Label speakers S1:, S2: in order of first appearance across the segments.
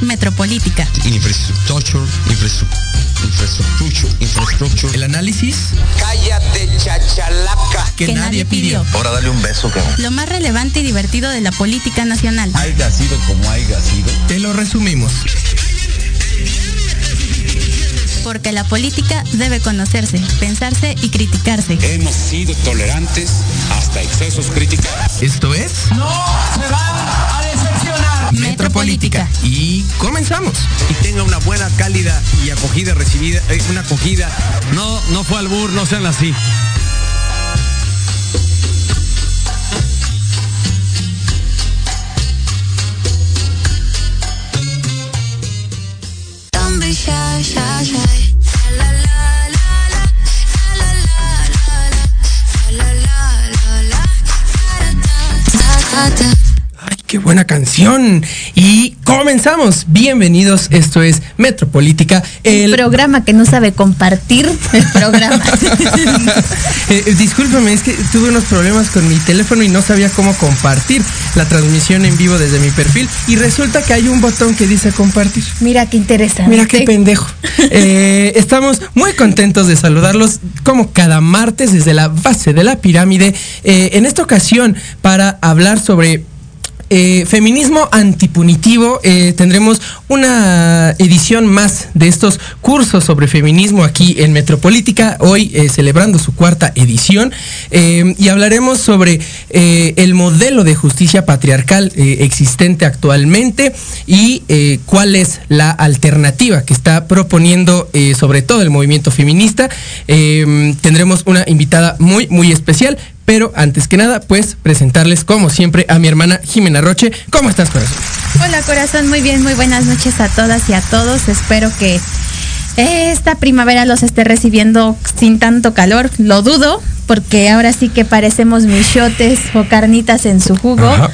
S1: Metropolítica.
S2: Infrastructure, infrastructure, infrastructure.
S3: El análisis
S4: Cállate, chachalaca.
S3: que,
S1: Que
S3: nadie,
S1: nadie
S3: pidió.
S1: pidió.
S2: Ahora dale un beso, cabrón.
S1: Lo más relevante y divertido de la política nacional.
S2: Haiga sido como haiga sido.
S3: Te lo resumimos.
S1: Porque la política debe conocerse, pensarse y criticarse.
S5: Hemos sido tolerantes hasta excesos críticos.
S3: Esto es
S1: Metropolítica.
S3: Y comenzamos.
S6: y tenga una buena, cálida y acogida recibida, eh, una acogida. No, no fue albur, no sean así.
S7: Da da
S3: buena canción. Y comenzamos. Bienvenidos. Esto es Metropolítica.
S1: El
S3: El
S1: programa que no sabe compartir el programa.
S3: Eh, eh, discúlpame, es que tuve unos problemas con mi teléfono y no sabía cómo compartir la transmisión en vivo desde mi perfil. Y resulta que hay un botón que dice compartir.
S1: Mira qué interesante.
S3: Mira qué pendejo. Eh, estamos muy contentos de saludarlos como cada martes desde la base de la pirámide. Eh, en esta ocasión para hablar sobre eh, feminismo antipunitivo. eh, tendremos una edición más de estos cursos sobre feminismo aquí en Metropolítica, hoy eh, celebrando su cuarta edición. y hablaremos sobre el modelo de justicia patriarcal existente actualmente y cuál es la alternativa que está proponiendo sobre todo el movimiento feminista. Tendremos una invitada muy, muy especial. Pero antes que nada, pues presentarles como siempre a mi hermana Jimena Roche. ¿Cómo estás, corazón?
S1: Hola corazón, muy bien, muy buenas noches a todas y a todos. Espero que esta primavera los esté recibiendo sin tanto calor. Lo dudo, porque ahora sí que parecemos michotes o carnitas en su jugo.
S3: Ajá.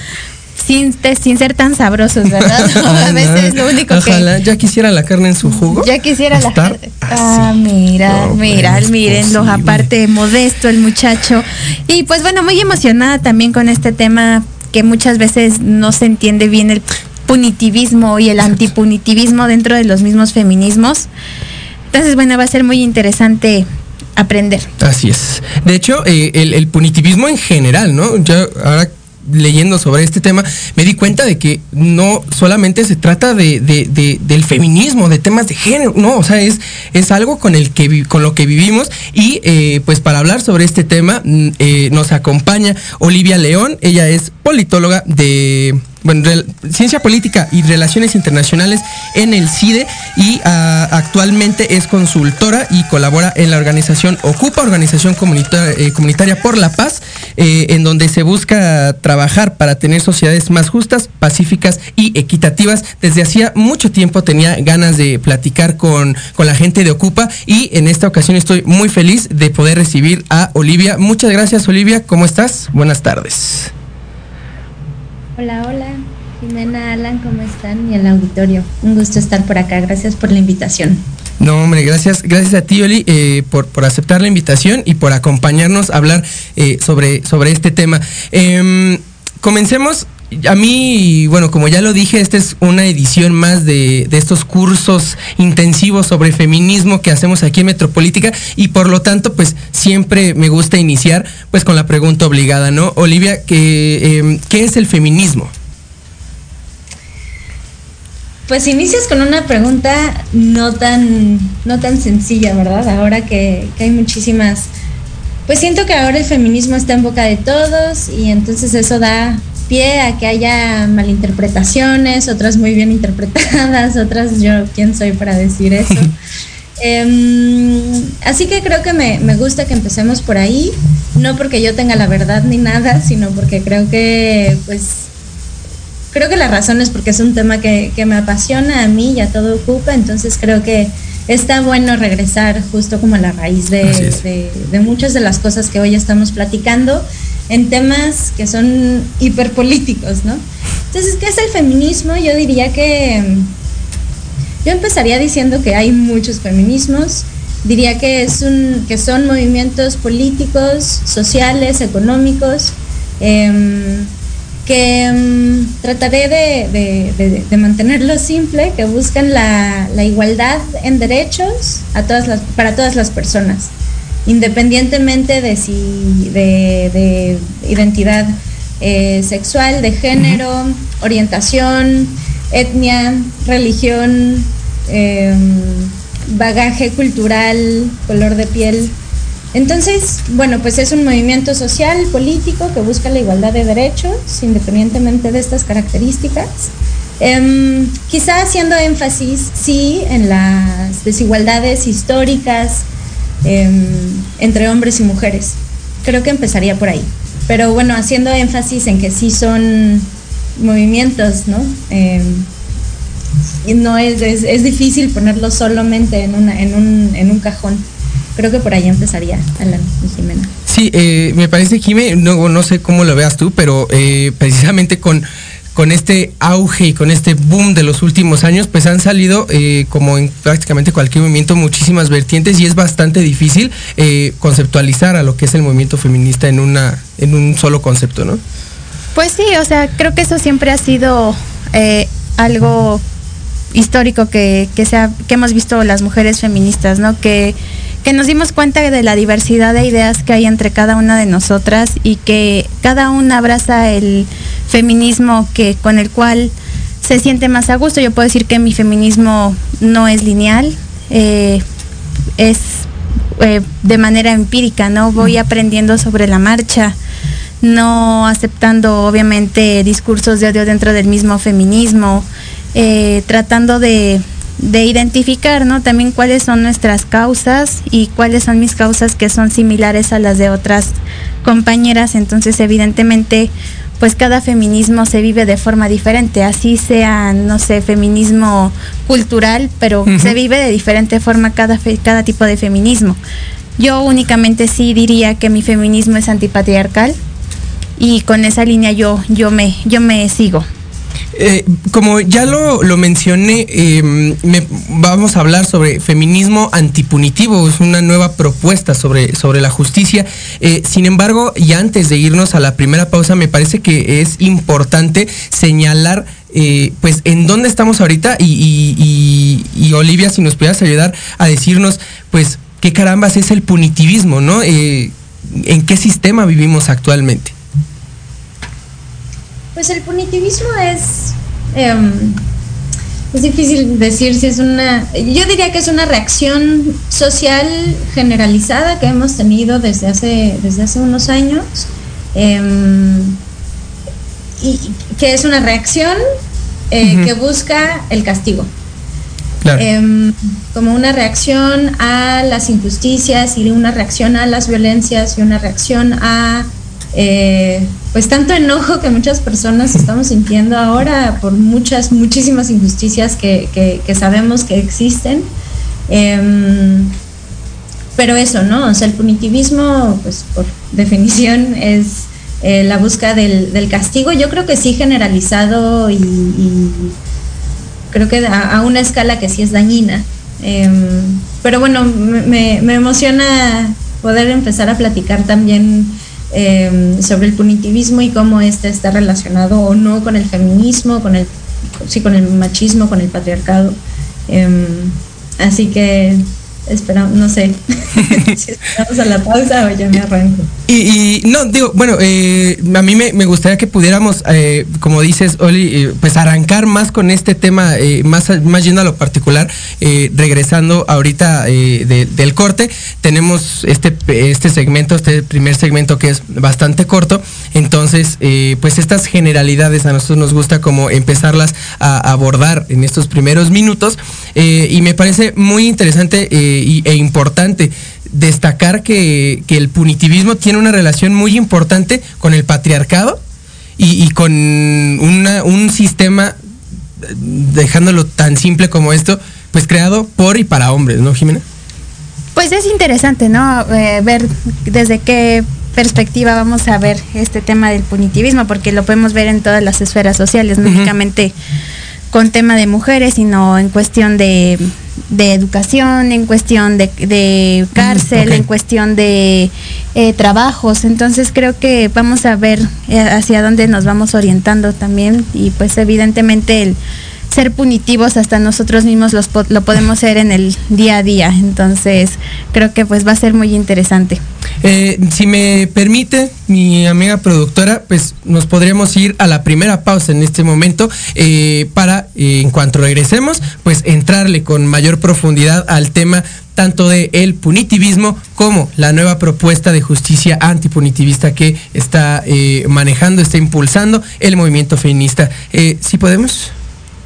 S1: Sin, sin ser tan sabrosos, ¿verdad? a
S3: Ah,
S1: veces es lo único
S3: Ojalá, ya quisiera la carne en su jugo.
S1: que ya quisiera la gente.
S3: así.
S1: Ah, mira,
S3: No,
S1: mira,
S3: es
S1: mírenlo,
S3: posible.
S1: aparte modesto el muchacho. Y pues bueno, muy emocionada también con este tema que muchas veces no se entiende bien el punitivismo y el antipunitivismo dentro de los mismos feminismos. Entonces, bueno, va a ser muy interesante aprender.
S3: Así es. De hecho, eh, el, el punitivismo en general, ¿no? Yo ahora leyendo sobre este tema, me di cuenta de que no solamente se trata de, de- de- del feminismo, de temas de género, no, o sea, es, es algo con el que con lo que vivimos. Y eh, pues para hablar sobre este tema, mm, eh, nos acompaña Olivia León, ella es politóloga de bueno, ciencia política y relaciones internacionales en el CIDE y ah, actualmente es consultora y colabora en la organización Ocupa, Organización eh, Comunitaria por la Paz, eh, en donde se busca trabajar para tener sociedades más justas, pacíficas y equitativas. Desde hacía mucho tiempo tenía ganas de platicar con, con la gente de Ocupa y en esta ocasión estoy muy feliz de poder recibir a Olivia. Muchas gracias Olivia, ¿cómo estás? Buenas tardes.
S8: Hola, hola, Jimena, Alan, ¿cómo están? Y el auditorio. Un gusto estar por acá. Gracias por la invitación.
S3: No, hombre, gracias, gracias a ti, Oli, eh, por, por aceptar la invitación y por acompañarnos a hablar eh, sobre, sobre este tema. Em, comencemos. A mí, bueno, como ya lo dije, esta es una edición más de, estos cursos intensivos sobre feminismo que hacemos aquí en Metropolítica y por lo tanto, pues siempre me gusta iniciar pues con la pregunta obligada, ¿no? Olivia, ¿qué, em, ¿qué es el feminismo?
S8: Pues inicias con una pregunta no tan, no tan sencilla, ¿verdad? Ahora que hay muchísimas. Pues siento que ahora el feminismo está en boca de todos y entonces eso da pie a que haya malinterpretaciones, otras muy bien interpretadas, otras yo, ¿quién soy para decir eso? Em, así que creo que me, me gusta que empecemos por ahí, no porque yo tenga la verdad ni nada, sino porque creo que, pues, creo que la razón es porque es un tema que, que me apasiona a mí y a todo ocupa, entonces creo que está bueno regresar justo como a la raíz de, de, de muchas de las cosas que hoy estamos platicando en temas que son hiperpolíticos, ¿no? Entonces, ¿qué es el feminismo? Yo diría que yo empezaría diciendo que hay muchos feminismos. Diría que, es un, que son movimientos políticos, sociales, económicos, eh, que eh, trataré de, de, de, de, mantenerlo simple, que buscan la, la igualdad en derechos a todas las, para todas las personas, independientemente de si de, identidad eh, sexual, de género, uh -huh. orientación, etnia, religión, eh, bagaje cultural, color de piel. Entonces, bueno, pues es un movimiento social, político, que busca la igualdad de derechos, independientemente de estas características. Eh, quizá haciendo énfasis, sí, en las desigualdades históricas eh, entre hombres y mujeres. Creo que empezaría por ahí. Pero bueno, haciendo énfasis en que sí son movimientos, ¿no? Eh, no es, es, es, difícil ponerlo solamente en, una, en, un, en un cajón. Creo que por ahí empezaría, Alan y Jimena.
S3: Sí, eh, me parece, Jimé, no, no sé cómo lo veas tú, pero eh, precisamente con, con este auge y con este boom de los últimos años, pues han salido, eh, como en prácticamente cualquier movimiento, muchísimas vertientes y es bastante difícil eh, conceptualizar a lo que es el movimiento feminista en, una, en un solo concepto, ¿no?
S1: Pues sí, o sea, creo que eso siempre ha sido eh, algo histórico que, que, hemos visto las mujeres feministas, ¿no? Que, que nos dimos cuenta de la diversidad de ideas que hay entre cada una de nosotras y que cada una abraza el feminismo que con el cual se siente más a gusto. Yo puedo decir que mi feminismo no es lineal, eh, es eh, de manera empírica, ¿no? Voy aprendiendo sobre la marcha, no aceptando obviamente discursos de odio dentro del mismo feminismo, eh, tratando de, de identificar, ¿no? También cuáles son nuestras causas y cuáles son mis causas que son similares a las de otras compañeras. Entonces, evidentemente, pues cada feminismo se vive de forma diferente, así sea, no sé, feminismo cultural, pero uh -huh. se vive de diferente forma cada, cada tipo de feminismo. Yo únicamente sí diría que mi feminismo es antipatriarcal y con esa línea yo, yo, me, yo me sigo.
S3: Eh, como ya lo, lo mencioné, eh, me, vamos a hablar sobre feminismo antipunitivo, es una nueva propuesta sobre, sobre la justicia. Eh, sin embargo, y antes de irnos a la primera pausa, me parece que es importante señalar eh, pues en dónde estamos ahorita y, y, y, y, Olivia, si nos pudieras ayudar a decirnos, pues, qué carambas es el punitivismo, ¿no? Eh, ¿En qué sistema vivimos actualmente?
S8: Pues el punitivismo es. Eh, es difícil decir si es una. Yo diría que es una reacción social generalizada que hemos tenido desde hace, desde hace unos años. Eh, y que es una reacción eh, uh -huh. que busca el castigo.
S3: Claro.
S8: Eh, como una reacción a las injusticias y una reacción a las violencias y una reacción a eh, pues tanto enojo que muchas personas estamos sintiendo ahora por muchas, muchísimas injusticias que, que, sabemos que existen. Eh, pero eso, ¿no? O sea, el punitivismo, pues por definición, es eh, la búsqueda del, del, castigo. Yo creo que sí generalizado y, creo que a, una escala que sí es dañina. Eh, pero bueno, me, me emociona poder empezar a platicar también eh, sobre el punitivismo y cómo este está relacionado o no con el feminismo, con el, sí, con el machismo, con el patriarcado. Eh, así que esperamos, no sé, si esperamos a la pausa o ya me arranco.
S3: Y, y no, digo, bueno, eh, a mí me, me, gustaría que pudiéramos, eh, como dices, Oli, eh, pues arrancar más con este tema, más, más yendo a lo particular, regresando ahorita de, del corte, tenemos este, este segmento, este primer segmento que es bastante corto, entonces, pues estas generalidades a nosotros nos gusta como empezarlas a abordar en estos primeros minutos, y me parece muy interesante y, e importante destacar que, que, el punitivismo tiene una relación muy importante con el patriarcado y, y con una, un sistema, dejándolo tan simple como esto, pues creado por y para hombres, ¿no, Jimena?
S1: Pues es interesante, ¿no? Eh, ver desde qué perspectiva vamos a ver este tema del punitivismo, porque lo podemos ver en todas las esferas sociales, no únicamente con tema de mujeres, sino en cuestión de, de educación, en cuestión de, de cárcel, en cuestión de eh, trabajos. Entonces creo que vamos a ver eh, hacia dónde nos vamos orientando también y pues evidentemente el ser punitivos hasta nosotros mismos los lo podemos ser en el día a día. Entonces creo que pues va a ser muy interesante.
S3: Eh, si me permite, mi amiga productora, pues nos podríamos ir a la primera pausa en este momento eh, para, eh, en cuanto regresemos, pues entrarle con mayor profundidad al tema tanto de el punitivismo como la nueva propuesta de justicia antipunitivista que está eh, manejando, está impulsando el movimiento feminista. Eh, ¿Sí podemos?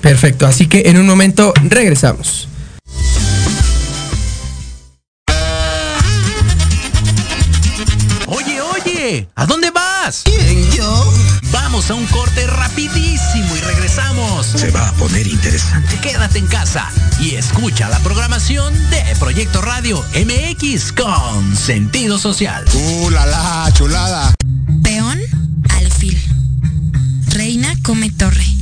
S3: Perfecto, así que en un momento regresamos.
S9: Oye, oye, ¿a dónde vas? ¿Quién, yo? Vamos a un corte rapidísimo y regresamos.
S10: Se va a poner interesante.
S9: Quédate en casa y escucha la programación de Proyecto Radio MX con sentido social.
S10: ¡Uh, la, la, chulada!
S11: Peón, alfil. Reina come torre.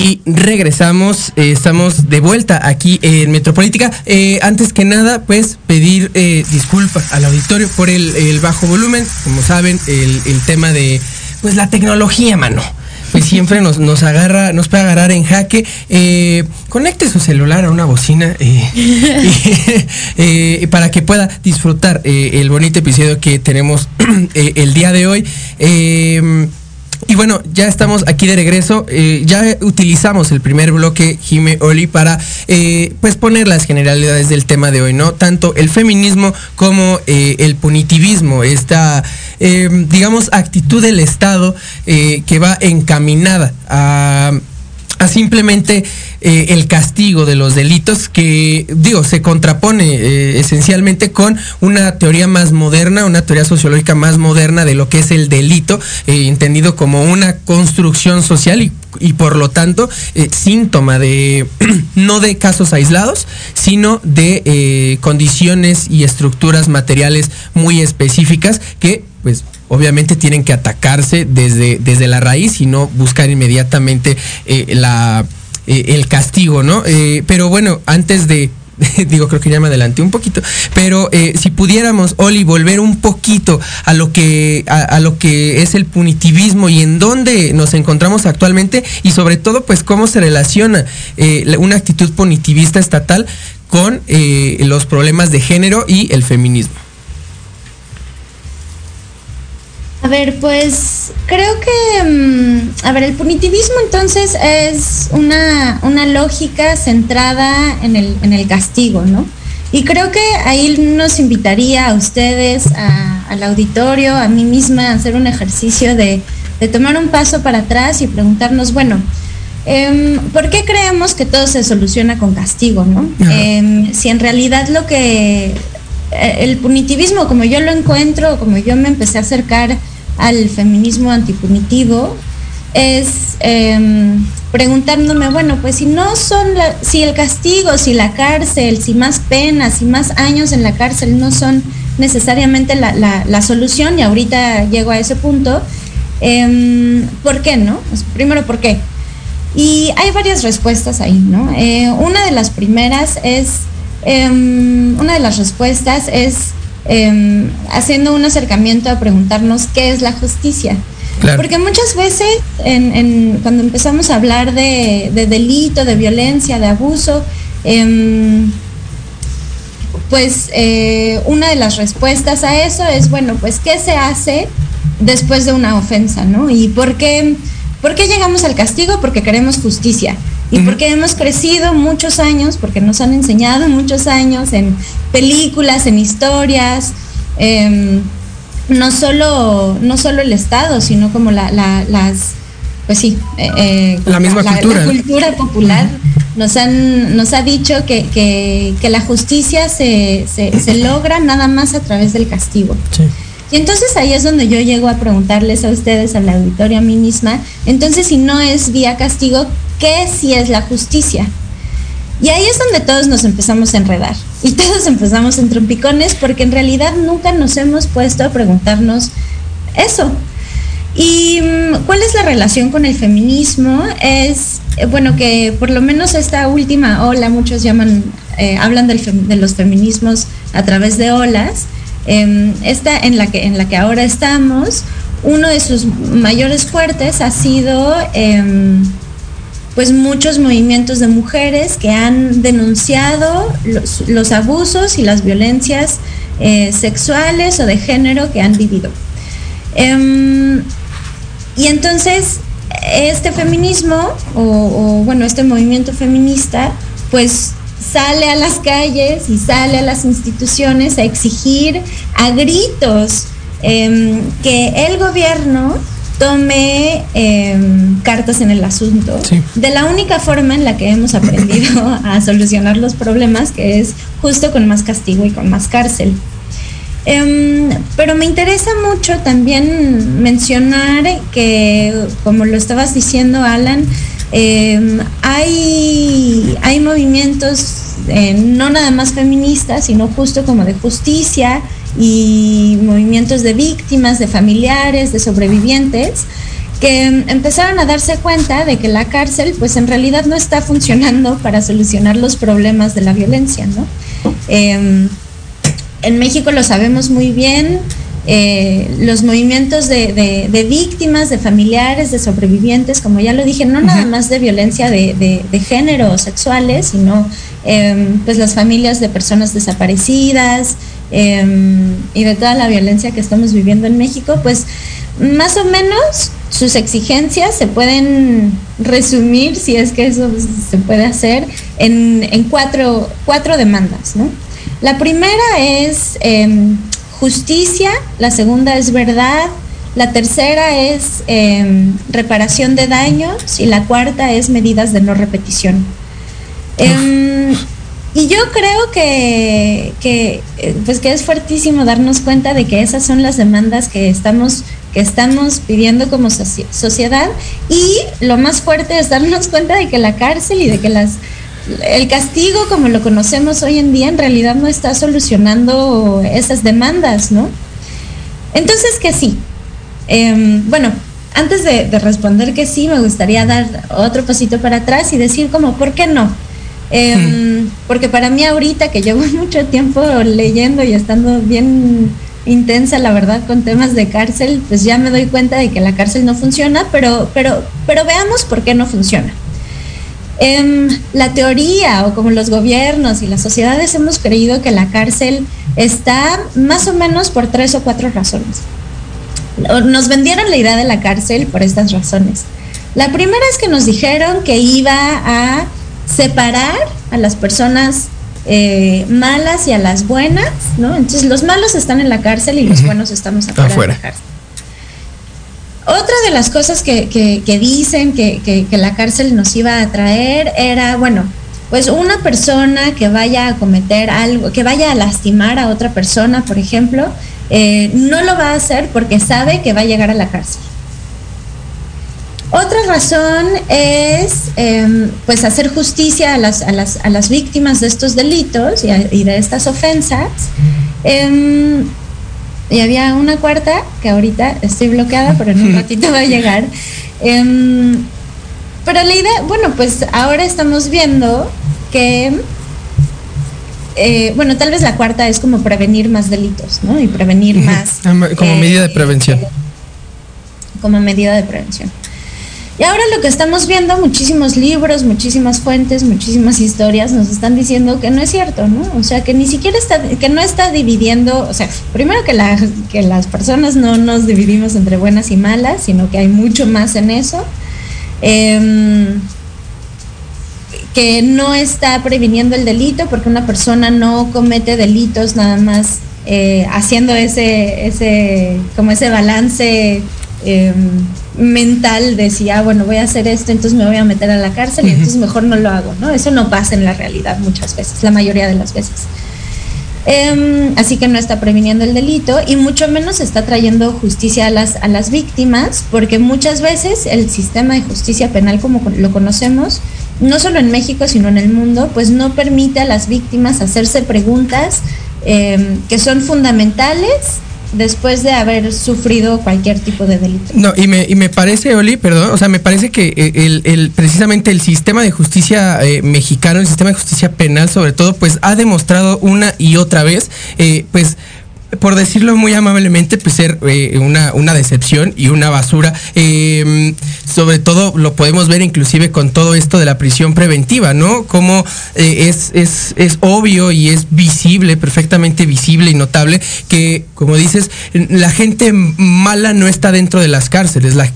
S3: Y regresamos, eh, estamos de vuelta aquí en Metropolítica. Eh, antes que nada, pues pedir eh, disculpas al auditorio por el, bajo volumen. Como saben, el, tema de pues la tecnología, mano. Pues siempre nos, nos agarra, nos puede agarrar en jaque. Eh, conecte su celular a una bocina para que pueda disfrutar el bonito episodio que tenemos el día de hoy. Y bueno, ya estamos aquí de regreso. Eh, ya utilizamos el primer bloque, Jime Oli, para eh, pues poner las generalidades del tema de hoy, ¿no? Tanto el feminismo como eh, el punitivismo, esta, eh, digamos, actitud del Estado que va encaminada a simplemente eh, el castigo de los delitos que, digo, se contrapone eh, esencialmente con una teoría más moderna, una teoría sociológica más moderna de lo que es el delito, eh, entendido como una construcción social y, y por lo tanto síntoma de, no de casos aislados, sino de condiciones y estructuras materiales muy específicas que, pues, obviamente tienen que atacarse desde, desde la raíz y no buscar inmediatamente la, eh, el castigo, ¿no? Eh, pero bueno, antes de, digo, creo que ya me adelanté un poquito, pero eh, si pudiéramos, Oli, volver un poquito a lo que a, lo que es el punitivismo y en dónde nos encontramos actualmente y sobre todo, pues cómo se relaciona una actitud punitivista estatal con los problemas de género y el feminismo.
S8: A ver, pues creo que, mm, a ver, el punitivismo entonces es una, una lógica centrada en el, en el castigo, ¿no? Y creo que ahí nos invitaría a ustedes, a- al auditorio, a mí misma, a hacer un ejercicio de, de tomar un paso para atrás y preguntarnos, bueno, em, ¿por qué creemos que todo se soluciona con castigo, no? Em, si en realidad lo que el punitivismo, como yo lo encuentro, como yo me empecé a acercar al feminismo antipunitivo, es em, preguntándome, bueno, pues si no son, la- si el castigo, si la cárcel, si más penas, si más años en la cárcel no son necesariamente la, solución, y ahorita llego a ese punto, em, ¿por qué no? Primero, ¿por qué? Y hay varias respuestas ahí, ¿no? Eh, una de las primeras es, em, una de las respuestas es em, haciendo un acercamiento a preguntarnos qué es la justicia.
S3: Claro.
S8: Porque muchas veces en- en- cuando empezamos a hablar de, de delito, de violencia, de abuso, em, pues eh, una de las respuestas a eso es, bueno, pues ¿qué se hace después de una ofensa, no? ¿Y por qué, por qué llegamos al castigo? Porque queremos justicia. Y porque hemos crecido muchos años, porque nos han enseñado muchos años en películas, en historias, em, no solo, no solo el Estado, sino como la- la- las, pues sí, eh, eh,
S3: La misma cultura,
S8: La cultura. popular. Nos, han, nos ha dicho que, que- que la justicia se, se- se logra nada más a través del castigo. Y entonces ahí es donde yo llego a preguntarles a ustedes, al auditorio, a mí misma, entonces si no es vía castigo, ¿qué si es la justicia? Y ahí es donde todos nos empezamos a enredar y todos empezamos en trompicones porque en realidad nunca nos hemos puesto a preguntarnos eso. ¿Y mm, cuál es la relación con el feminismo? Es, eh, bueno, que por lo menos esta última ola, muchos llaman, eh, hablan de los feminismos a través de olas. Em, esta en la, que, en la que ahora estamos, uno de sus mayores fuertes ha sido em, pues muchos movimientos de mujeres que han denunciado los, abusos y las violencias eh, sexuales o de género que han vivido. Em, y entonces, este feminismo, o, o, bueno, este movimiento feminista, pues sale a las calles y sale a las instituciones a exigir a gritos em, que el gobierno tome em, cartas en el asunto de la única forma en la que hemos aprendido a solucionar los problemas, que es justo con más castigo y con más cárcel. Em, pero me interesa mucho también mencionar que, como lo estabas diciendo, Alan, em, hay, hay movimientos eh, no nada más feministas, sino justo como de justicia y movimientos de víctimas, de familiares, de sobrevivientes, que em, empezaron a darse cuenta de que la cárcel, pues en realidad no está funcionando para solucionar los problemas de la violencia, ¿no? Em, en México lo sabemos muy bien, eh, los movimientos de, de- de víctimas, de familiares, de sobrevivientes, como ya lo dije, no nada más de violencia de, de- de género o sexuales, sino eh, pues las familias de personas desaparecidas eh, y de toda la violencia que estamos viviendo en México, pues más o menos sus exigencias se pueden resumir, si es que eso se puede hacer, en, en cuatro, cuatro demandas, ¿no? La primera es em, justicia, la segunda es verdad, la tercera es em, reparación de daños y la cuarta es medidas de no repetición. Em, y yo creo que, que, eh, pues que es fuertísimo darnos cuenta de que esas son las demandas que estamos, que estamos pidiendo como soci- sociedad y lo más fuerte es darnos cuenta de que la cárcel y de que las el castigo como lo conocemos hoy en día en realidad no está solucionando esas demandas, ¿no? Entonces que sí. Em, bueno, antes de, de responder que sí, me gustaría dar otro pasito para atrás y decir como, ¿por qué no? Em, Porque para mí ahorita que llevo mucho tiempo leyendo y estando bien intensa, la verdad, con temas de cárcel, pues ya me doy cuenta de que la cárcel no funciona, pero, pero, pero veamos por qué no funciona. Em, la teoría o como los gobiernos y las sociedades hemos creído que la cárcel está más o menos por tres o cuatro razones. Nos vendieron la idea de la cárcel por estas razones. La primera es que nos dijeron que iba a separar a las personas eh, malas y a las buenas, ¿no? Entonces los malos están en la cárcel y los buenos estamos afuera,
S3: Afuera.
S8: de la cárcel. Otra de las cosas que, que- que dicen que, la cárcel nos iba a traer era, bueno, pues una persona que vaya a cometer algo, que vaya a lastimar a otra persona, por ejemplo, eh, no lo va a hacer porque sabe que va a llegar a la cárcel. Otra razón es em, pues hacer justicia a las, a, las, a las víctimas de estos delitos y, a- y de estas ofensas. Y había una cuarta que ahorita estoy bloqueada, pero en un ratito va a llegar. Em, pero la idea, bueno, pues ahora estamos viendo que, eh, bueno, tal vez la cuarta es como prevenir más delitos, ¿no? Y prevenir más
S3: Como
S8: eh,
S3: medida de prevención.
S8: como medida de prevención. Y ahora lo que estamos viendo, muchísimos libros, muchísimas fuentes, muchísimas historias nos están diciendo que no es cierto, ¿no? O sea, que ni siquiera está, que no está dividiendo, o sea, primero que, la, que las personas no nos dividimos entre buenas y malas, sino que hay mucho más en eso. Em, que no está previniendo el delito porque una persona no comete delitos nada más eh, haciendo ese, ese, como ese balance eh, mental de si, ah, bueno, voy a hacer esto, entonces me voy a meter a la cárcel y entonces mejor no lo hago, ¿no? Eso no pasa en la realidad muchas veces, la mayoría de las veces. Em, así que no está previniendo el delito y mucho menos está trayendo justicia a las, a las víctimas, porque muchas veces el sistema de justicia penal como lo conocemos, no solo en México, sino en el mundo, pues no permite a las víctimas hacerse preguntas em, que son fundamentales después de haber sufrido cualquier tipo de delito.
S3: No, y me, y me parece, Oli, perdón, o sea, me parece que eh, el, el- precisamente el sistema de justicia eh, mexicano, el sistema de justicia penal sobre todo, pues ha demostrado una y otra vez, eh, pues por decirlo muy amablemente, pues ser eh, una, una decepción y una basura. Eh, sobre todo lo podemos ver inclusive con todo esto de la prisión preventiva, ¿no? Como eh, es, es, es obvio y es visible, perfectamente visible y notable, que, como dices, la gente mala no está dentro de las cárceles. La-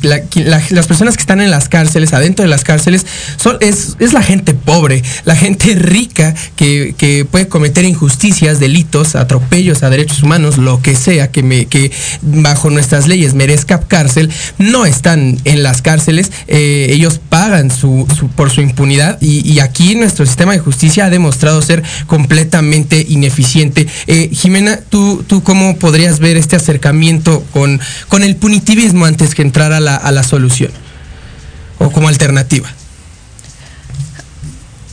S3: las personas que están en las cárceles, adentro de las cárceles, son, es, es la gente pobre, la gente rica que, que puede cometer injusticias, delitos, atropellos a derechos humanos, lo que sea que, me, que bajo nuestras leyes merezca cárcel, no están en las cárceles, eh, ellos pagan su, su- por su impunidad y, y aquí nuestro sistema de justicia ha demostrado ser completamente ineficiente. Eh, Jimena, ¿tú, ¿tú cómo podrías ver este acercamiento con, con el punitivismo antes que entrar a la, a la solución? O como alternativa.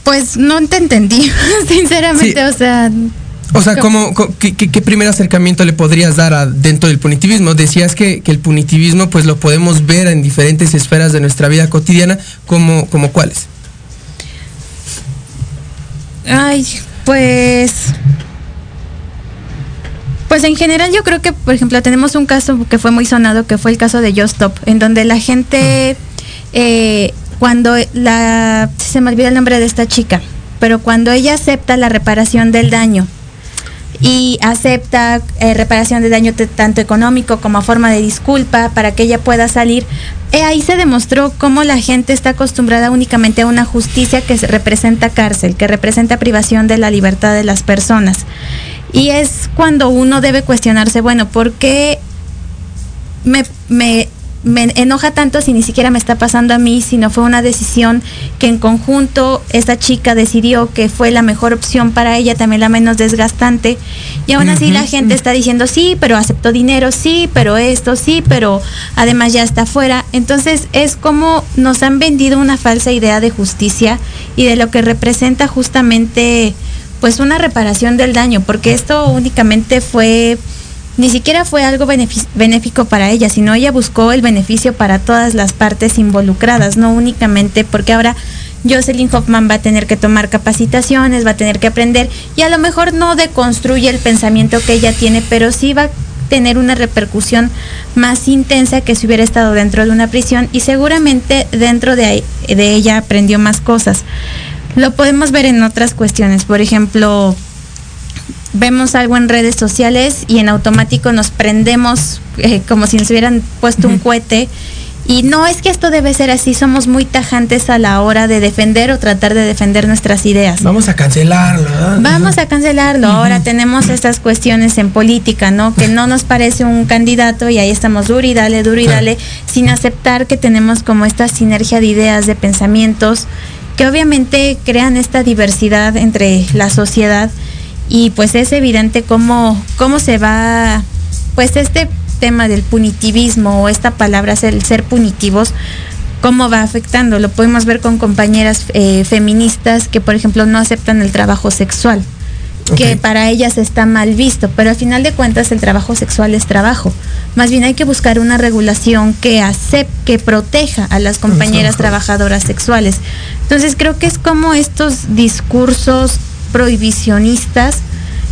S1: Pues no te entendí, sinceramente,
S3: Sí.
S1: o sea,
S3: O sea,
S1: ¿Cómo?
S3: ¿cómo, co- qué, qué- qué primer acercamiento le podrías dar a- dentro del punitivismo? Decías que, que el punitivismo pues lo podemos ver en diferentes esferas de nuestra vida cotidiana, como, como cuáles.
S1: Ay, pues. Pues en general yo creo que, por ejemplo, tenemos un caso que fue muy sonado, que fue el caso de Just Stop, en donde la gente, eh, cuando la, se me olvida el nombre de esta chica, pero cuando ella acepta la reparación del daño y acepta eh, reparación de daño tanto económico como forma de disculpa para que ella pueda salir, eh, ahí se demostró cómo la gente está acostumbrada únicamente a una justicia que se- representa cárcel, que representa privación de la libertad de las personas. Y es cuando uno debe cuestionarse, bueno, ¿por qué me, me enoja tanto si ni siquiera me está pasando a mí, si no fue una decisión que en conjunto esta chica decidió que fue la mejor opción para ella, también la menos desgastante. Y aún así la gente está diciendo, sí, pero aceptó dinero, sí, pero esto, sí, pero además ya está fuera. Entonces es como nos han vendido una falsa idea de justicia y de lo que representa justamente pues una reparación del daño, porque esto únicamente fue ni siquiera fue algo benéfico para ella, sino ella buscó el beneficio para todas las partes involucradas, no únicamente porque ahora Jocelyn Hoffman va a tener que tomar capacitaciones, va a tener que aprender y a lo mejor no deconstruye el pensamiento que ella tiene, pero sí va tener una repercusión más intensa que si hubiera estado dentro de una prisión y seguramente dentro de, de ella aprendió más cosas. Lo podemos ver en otras cuestiones, por ejemplo, vemos algo en redes sociales y en automático nos prendemos eh, como si nos hubieran puesto un cohete. Y no es que esto debe ser así, somos muy tajantes a la hora de defender o tratar de defender nuestras ideas.
S3: Vamos a cancelarlo.
S1: Vamos a cancelarlo. Ahora tenemos estas cuestiones en política, ¿no? Que no nos parece un candidato y ahí estamos duro y dale, duro y dale, sin aceptar que tenemos como esta sinergia de ideas, de pensamientos, que obviamente crean esta diversidad entre la sociedad y pues es evidente cómo, cómo se va, pues este tema del punitivismo o esta palabra, el ser punitivos, cómo va afectando. Lo podemos ver con compañeras eh, feministas que, por ejemplo, no aceptan el trabajo sexual, que para ellas está mal visto, pero al final de cuentas el trabajo sexual es trabajo. Más bien hay que buscar una regulación que acepte, que proteja a las compañeras trabajadoras sexuales. Entonces creo que es como estos discursos prohibicionistas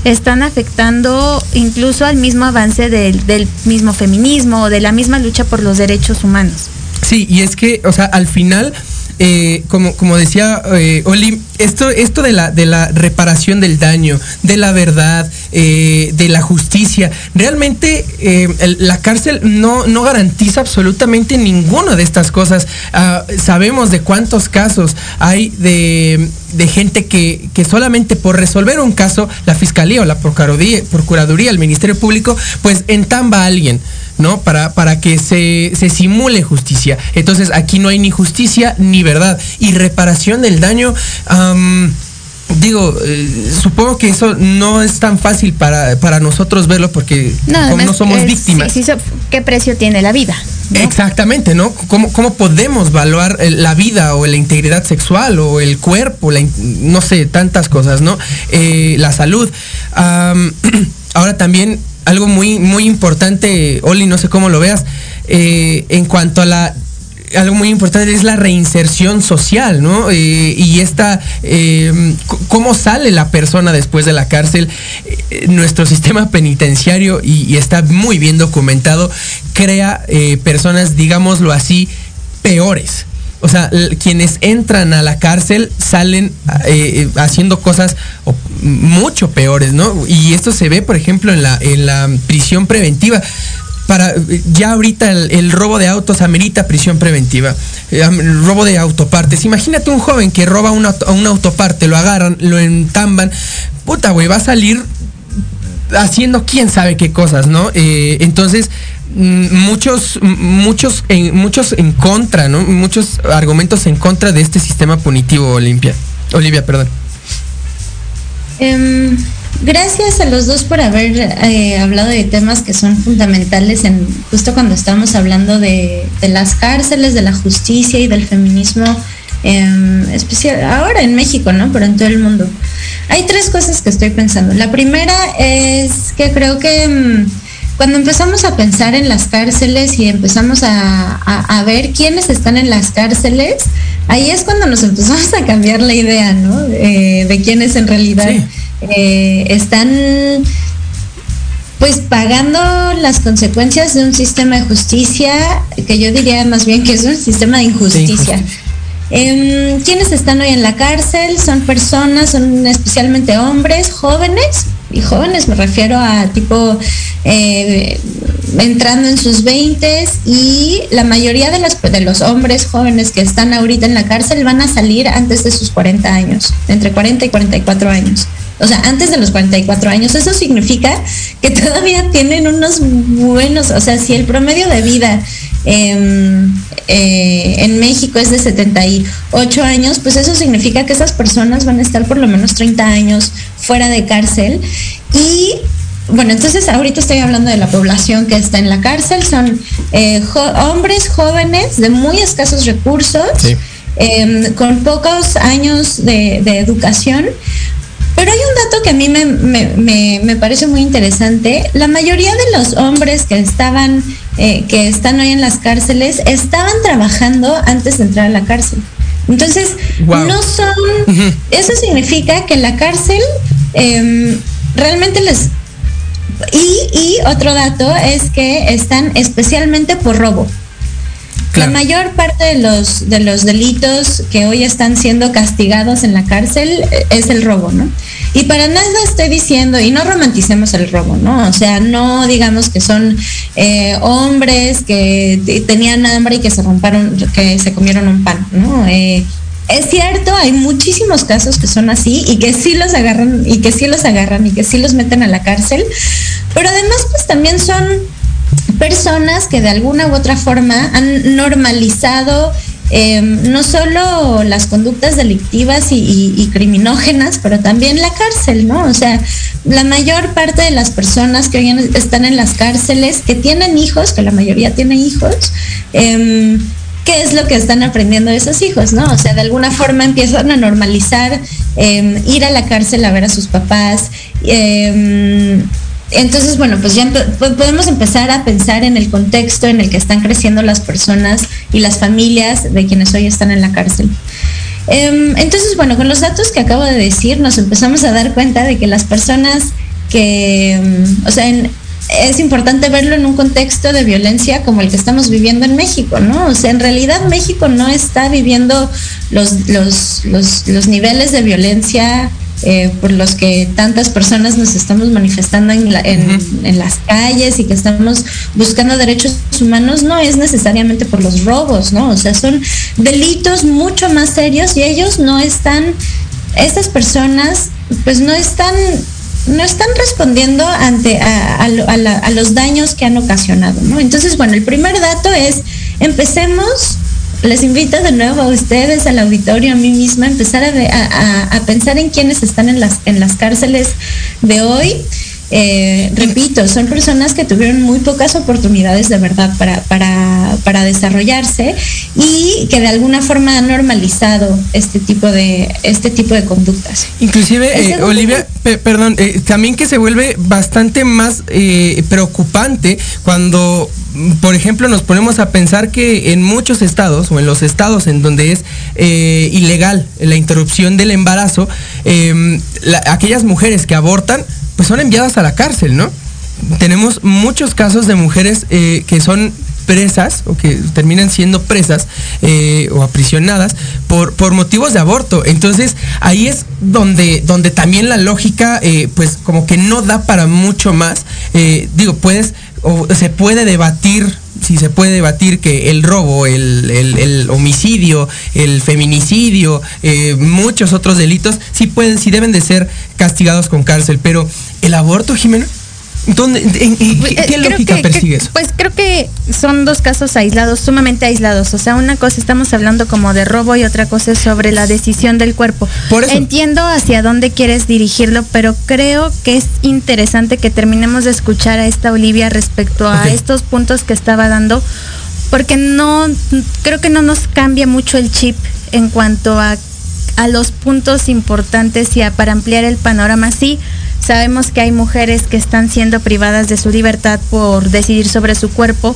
S1: están afectando incluso al mismo avance del, del mismo feminismo o de la misma lucha por los derechos humanos.
S3: Sí, y es que, o sea, al final, eh, como, como decía eh, Oli, esto, esto de la, de la reparación del daño, de la verdad, eh, de la justicia, realmente eh, la cárcel no, no garantiza absolutamente ninguna de estas cosas. Ah, sabemos de cuántos casos hay de, de gente que, que solamente por resolver un caso, la fiscalía o la procuraduría, el Ministerio Público, pues entamba a alguien. ¿no? Para, para que se, se simule justicia. Entonces aquí no hay ni justicia ni verdad. Y reparación del daño, digo, eh, supongo que eso no es tan fácil para, para nosotros verlo porque como
S1: además,
S3: no somos
S1: es-
S3: víctimas.
S1: sí, ¿Qué precio tiene la vida?
S3: Exactamente, ¿no? ¿Cómo, cómo podemos evaluar eh, la vida o la integridad sexual o el cuerpo, la no sé, tantas cosas, ¿no? Eh, la salud. Ahora también algo muy, muy importante, Oli, no sé cómo lo veas, eh, en cuanto a la algo muy importante es la reinserción social, ¿no? Eh, y esta, eh, cómo sale la persona después de la cárcel. Eh, nuestro sistema penitenciario, y, está muy bien documentado, crea personas, digámoslo así, peores. O sea, quienes entran a la cárcel salen haciendo cosas mucho peores, ¿no? Y esto se ve, por ejemplo, en la prisión preventiva para ya ahorita el, el robo de autos amerita prisión preventiva. Eh, robo de autopartes. Imagínate un joven que roba una, auto- un autoparte, lo agarran, lo entamban. Puta, güey, va a salir haciendo quién sabe qué cosas, ¿no? Eh, entonces, mm, muchos, muchos, en, muchos en contra, ¿no? Muchos argumentos en contra de este sistema punitivo, Olimpia. Olivia, perdón.
S8: Em, gracias a los dos por haber eh, hablado de temas que son fundamentales en justo cuando estamos hablando de, las cárceles, de la justicia y del feminismo, em, especial ahora en México, ¿no? Pero en todo el mundo. Hay tres cosas que estoy pensando. La primera es que creo que em, cuando empezamos a pensar en las cárceles y empezamos a, a- a ver quiénes están en las cárceles, ahí es cuando nos empezamos a cambiar la idea, ¿no? Eh, de quiénes en realidad eh, están pues pagando las consecuencias de un sistema de justicia que yo diría más bien que es un sistema de injusticia. Em, ¿Quiénes están hoy en la cárcel? Son personas, son especialmente hombres jóvenes, y jóvenes me refiero a tipo eh, entrando en sus 20 y la mayoría de, las, de los hombres jóvenes que están ahorita en la cárcel van a salir antes de sus 40 años, entre 40 y 44 años. O sea, antes de los 44 años. Eso significa que todavía tienen unos buenos, o sea, si el promedio de vida em, eh, en México es de 78 años, pues eso significa que esas personas van a estar por lo menos 30 años fuera de cárcel. Y bueno, entonces ahorita estoy hablando de la población que está en la cárcel, son eh, jo- hombres jóvenes de muy escasos recursos, em, con pocos años de, de educación. Pero hay un dato que a mí me, me- me- me parece muy interesante. La mayoría de los hombres que estaban, eh, que están hoy en las cárceles, estaban trabajando antes de entrar a la cárcel. Entonces,
S12: Wow.
S8: no son. Eso significa que la cárcel em, realmente les y, y otro dato es que están especialmente por robo. La mayor parte de los, de los delitos que hoy están siendo castigados en la cárcel eh, es el robo, ¿no? Y para nada estoy diciendo, y no romanticemos el robo, ¿no? O sea, no digamos que son eh, hombres que tenían hambre y que se romparon, que se comieron un pan, ¿no? Eh, es cierto, hay muchísimos casos que son así y que sí los agarran y que sí los agarran y que sí los meten a la cárcel, pero además pues también son personas que de alguna u otra forma han normalizado eh, no solo las conductas delictivas y, criminógenas, pero también la cárcel, ¿no? O sea, la mayor parte de las personas que hoy están en las cárceles, que tienen hijos, que la mayoría tiene hijos, em, ¿qué es lo que están aprendiendo esos hijos, no? O sea, de alguna forma empiezan a normalizar em, ir a la cárcel a ver a sus papás. Entonces, bueno, pues ya po- podemos empezar a pensar en el contexto en el que están creciendo las personas y las familias de quienes hoy están en la cárcel. Em, entonces, bueno, con los datos que acabo de decir, nos empezamos a dar cuenta de que las personas que, em, o sea, es importante verlo en un contexto de violencia como el que estamos viviendo en México, ¿no? O sea, en realidad México no está viviendo los, los, los, los niveles de violencia eh, por los que tantas personas nos estamos manifestando en, la- en, en las calles y que estamos buscando derechos humanos, no es necesariamente por los robos, ¿no? O sea, son delitos mucho más serios y ellos no están, estas personas pues no están no están respondiendo ante a, a la- a los daños que han ocasionado, ¿no? Entonces, bueno, el primer dato es, empecemos, les invito de nuevo a ustedes, al auditorio, a mí misma, a empezar a, pensar en quienes están en las cárceles de hoy. Eh, repito, son personas que tuvieron muy pocas oportunidades de verdad para, para, para desarrollarse y que de alguna forma han normalizado este tipo de, este tipo de conductas.
S3: Inclusive, eh, Olivia, pe- perdón, eh, también que se vuelve bastante más eh, preocupante cuando, por ejemplo, nos ponemos a pensar que en muchos estados o en los estados en donde es eh, ilegal la interrupción del embarazo, eh, la- aquellas mujeres que abortan, pues son enviadas a la cárcel, ¿no? Tenemos muchos casos de mujeres eh, que son presas o que terminan siendo presas eh, o aprisionadas por, por motivos de aborto. Entonces ahí es donde, donde también la lógica eh, pues como que no da para mucho más. Eh, digo, puedes o se puede debatir si se puede debatir que el robo, el, el- homicidio, el feminicidio, eh, muchos otros delitos, sí pueden, sí deben de ser castigados con cárcel, pero el aborto, Jimena, ¿dónde, en- en- ¿qué,
S1: Eh,
S3: qué lógica
S1: que- que-
S3: persigues?
S1: pues creo que son dos casos aislados, sumamente aislados. O sea, una cosa estamos hablando como de robo y otra cosa es sobre la decisión del cuerpo.
S3: Por eso.
S1: Entiendo hacia dónde quieres dirigirlo, pero creo que es interesante que terminemos de escuchar a esta Olivia respecto a estos puntos que estaba dando, porque no, creo que no nos cambia mucho el chip en cuanto a a los puntos importantes y a- para ampliar el panorama. Sí, sabemos que hay mujeres que están siendo privadas de su libertad por decidir sobre su cuerpo,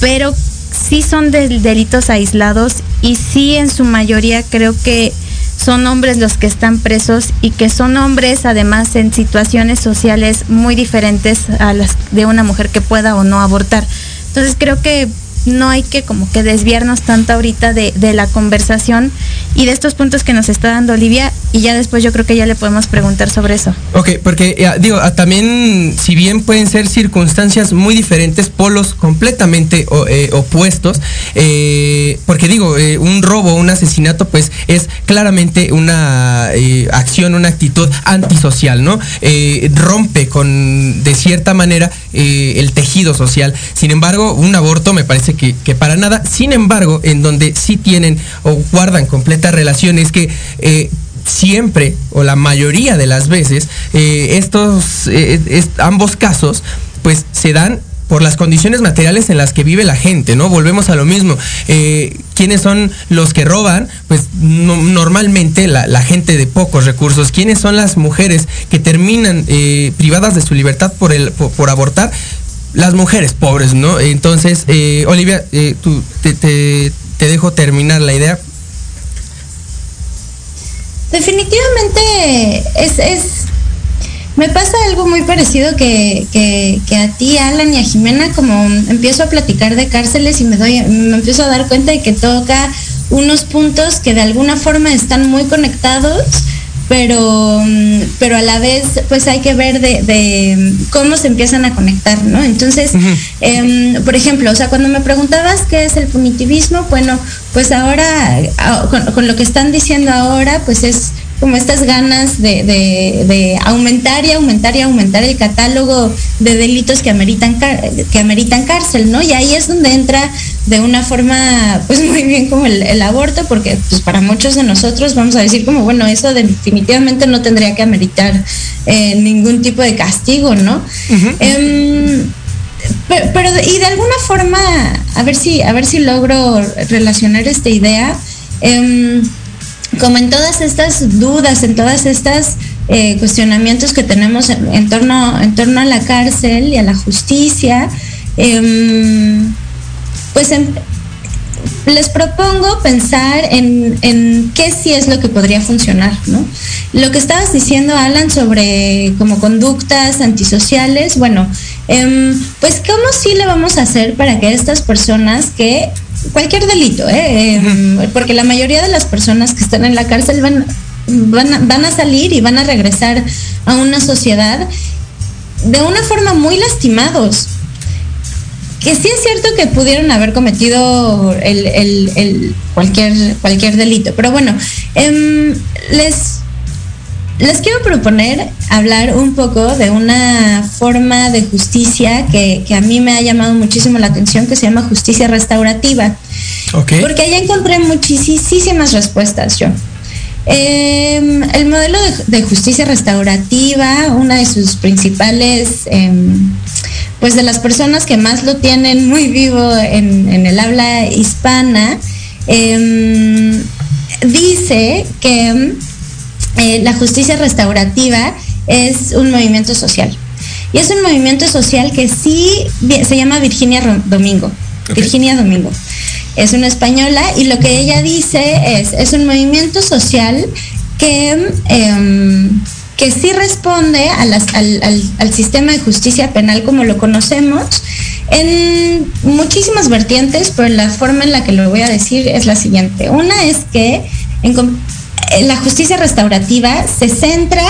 S1: pero sí son del- delitos aislados y sí en su mayoría creo que son hombres los que están presos y que son hombres además en situaciones sociales muy diferentes a las de una mujer que pueda o no abortar. Entonces creo que no hay que como que desviarnos tanto ahorita de, de la conversación y de estos puntos que nos está dando Olivia y ya después yo creo que ya le podemos preguntar sobre eso.
S3: Ok, porque eh, digo, ah, también si bien pueden ser circunstancias muy diferentes, polos completamente eh, opuestos, eh, porque digo, un robo, un asesinato, pues es claramente una acción, una actitud antisocial, ¿no? Rompe con, de cierta manera, el tejido social. Sin embargo, un aborto me parece que, para nada. Sin embargo, en donde sí tienen o guardan completa relación es que eh, siempre o la mayoría de las veces eh, estos eh, ambos casos pues se dan por las condiciones materiales en las que vive la gente, ¿no? Volvemos a lo mismo. Eh, ¿Quiénes son los que roban? Pues no- normalmente la, gente de pocos recursos. ¿Quiénes son las mujeres que terminan privadas de su libertad por, el, por abortar? Las mujeres pobres, ¿no? Entonces, eh, Olivia, eh, tú, te, te- dejo terminar la idea.
S8: Definitivamente es, es me pasa algo muy parecido que, que, que, a ti, Alan, y a Jimena, como empiezo a platicar de cárceles y me doy, me empiezo a dar cuenta de que toca unos puntos que de alguna forma están muy conectados pero, pero a la vez pues hay que ver de, de cómo se empiezan a conectar, ¿no? Entonces, uh -huh. eh, por ejemplo, o sea, cuando me preguntabas qué es el punitivismo, bueno, pues ahora, con, con lo que están diciendo ahora, pues es como estas ganas de, de, de, aumentar y aumentar y aumentar el catálogo de delitos que ameritan, que ameritan cárcel, ¿no? Y ahí es donde entra de una forma, pues muy bien como el, el aborto, porque pues para muchos de nosotros vamos a decir como, bueno, eso definitivamente no tendría que ameritar eh, ningún tipo de castigo, ¿no? Uh -huh. eh, pero, pero, y de alguna forma, a ver si, a ver si logro relacionar esta idea. Eh, como en todas estas dudas, en todas estas eh, cuestionamientos que tenemos en, torno, en torno a la cárcel y a la justicia, eh, pues en, les propongo pensar en, en, qué sí es lo que podría funcionar, ¿no? Lo que estabas diciendo, Alan, sobre como conductas antisociales, bueno, eh, pues cómo sí le vamos a hacer para que estas personas que cualquier delito, ¿eh? eh, porque la mayoría de las personas que están en la cárcel van, van, a, van a salir y van a regresar a una sociedad de una forma muy lastimados. Que sí es cierto que pudieron haber cometido el, el, cualquier, cualquier delito, pero bueno, eh, les, les quiero proponer hablar un poco de una forma de justicia que, que, a mí me ha llamado muchísimo la atención, que se llama justicia restaurativa.
S3: Okay.
S8: Porque ahí encontré muchísimas respuestas yo. Eh, el modelo de, de, justicia restaurativa, una de sus principales, eh, pues de las personas que más lo tienen muy vivo en, en el habla hispana, eh, dice que eh, la justicia restaurativa es un movimiento social. Y es un movimiento social que sí se llama Virginia Domingo. Okay. Virginia Domingo. Es una española y lo que ella dice es, es un movimiento social que, eh, que sí responde a las, al, al, al, sistema de justicia penal como lo conocemos en muchísimas vertientes, pero la forma en la que lo voy a decir es la siguiente. Una es que en, la justicia restaurativa se centra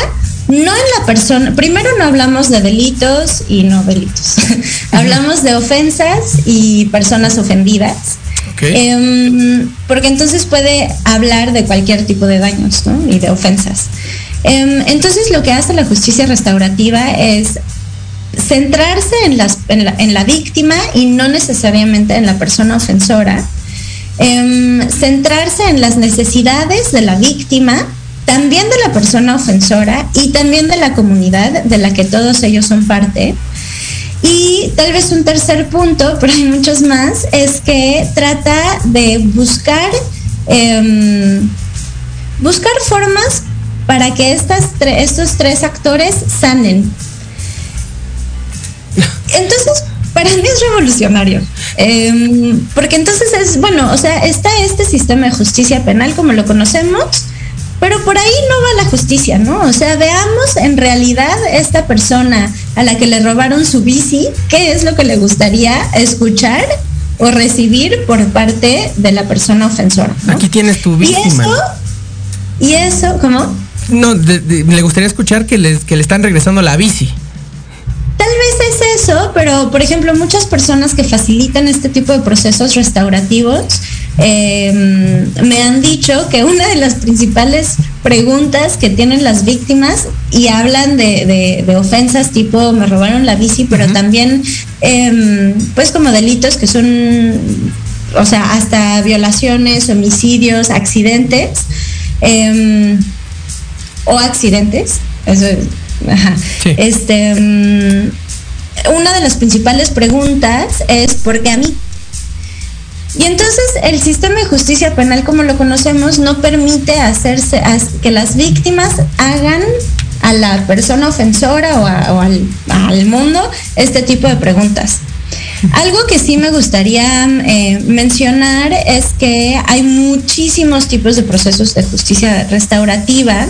S8: no en la persona, primero no hablamos de delitos y no delitos, hablamos de ofensas y personas ofendidas.
S3: Okay.
S8: Eh, porque entonces puede hablar de cualquier tipo de daños ¿no? y de ofensas. Eh, entonces lo que hace la justicia restaurativa es centrarse en, las, en, la, en la víctima y no necesariamente en la persona ofensora. Eh, centrarse en las necesidades de la víctima, también de la persona ofensora y también de la comunidad de la que todos ellos son parte. Y tal vez un tercer punto, pero hay muchos más, es que trata de buscar, eh, buscar formas para que estas estos tres actores sanen. Entonces, para mí es revolucionario. Eh, porque entonces es, bueno, o sea, está este sistema de justicia penal como lo conocemos, pero por ahí no va la justicia, ¿no? O sea, veamos en realidad esta persona a la que le robaron su bici, qué es lo que le gustaría escuchar o recibir por parte de la persona ofensora. ¿no?
S3: Aquí tienes tu víctima.
S8: Y eso, y eso, ¿cómo?
S3: No, de, de, le gustaría escuchar que, les, que le están regresando la bici.
S8: Tal vez es eso, pero por ejemplo, muchas personas que facilitan este tipo de procesos restaurativos eh, me han dicho que una de las principales preguntas que tienen las víctimas y hablan de, de, de ofensas tipo me robaron la bici, pero uh -huh. también eh, pues como delitos que son, o sea, hasta violaciones, homicidios, accidentes eh, o accidentes, eso es, ajá, sí. este, una de las principales preguntas es ¿por qué a mí? Y entonces el sistema de justicia penal como lo conocemos no permite hacerse que las víctimas hagan a la persona ofensora o, al, mundo este tipo de preguntas. Algo que sí me gustaría eh, mencionar es que hay muchísimos tipos de procesos de justicia restaurativa,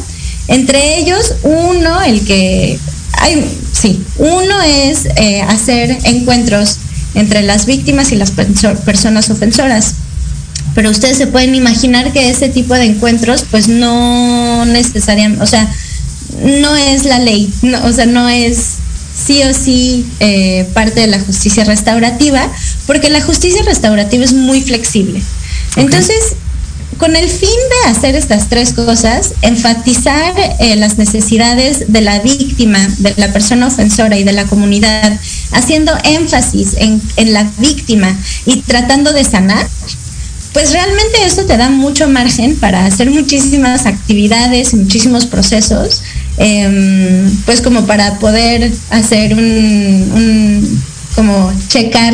S8: entre ellos uno, el que hay, sí, uno es eh, hacer encuentros entre las víctimas y las perso- personas ofensoras. Pero ustedes se pueden imaginar que ese tipo de encuentros, pues no necesariamente, o sea, no es la ley, no, o sea, no es sí o sí eh, parte de la justicia restaurativa, porque la justicia restaurativa es muy flexible. Entonces, con el fin de hacer estas tres cosas, enfatizar eh, las necesidades de la víctima, de la persona ofensora y de la comunidad, haciendo énfasis en, la víctima y tratando de sanar, pues realmente eso te da mucho margen para hacer muchísimas actividades y muchísimos procesos, em, pues como para poder hacer un- como checar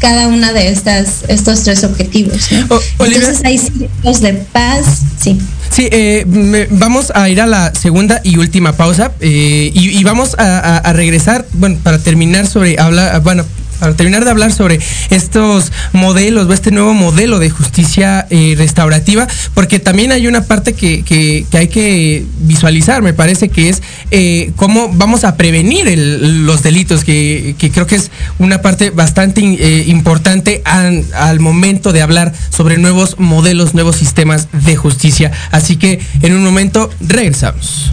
S8: cada una de estas estos tres objetivos. ¿no? Entonces hay círculos de paz, sí.
S3: Sí, eh, vamos a ir a la segunda y última pausa eh, y, y vamos a, a- a regresar, bueno, para terminar sobre hablar, bueno, para terminar de hablar sobre estos modelos o este nuevo modelo de justicia eh, restaurativa, porque también hay una parte que, hay que visualizar, me parece que es eh, cómo vamos a prevenir los delitos, que, creo que es una parte bastante eh, importante an- al momento de hablar sobre nuevos modelos, nuevos sistemas de justicia. Así que en un momento regresamos.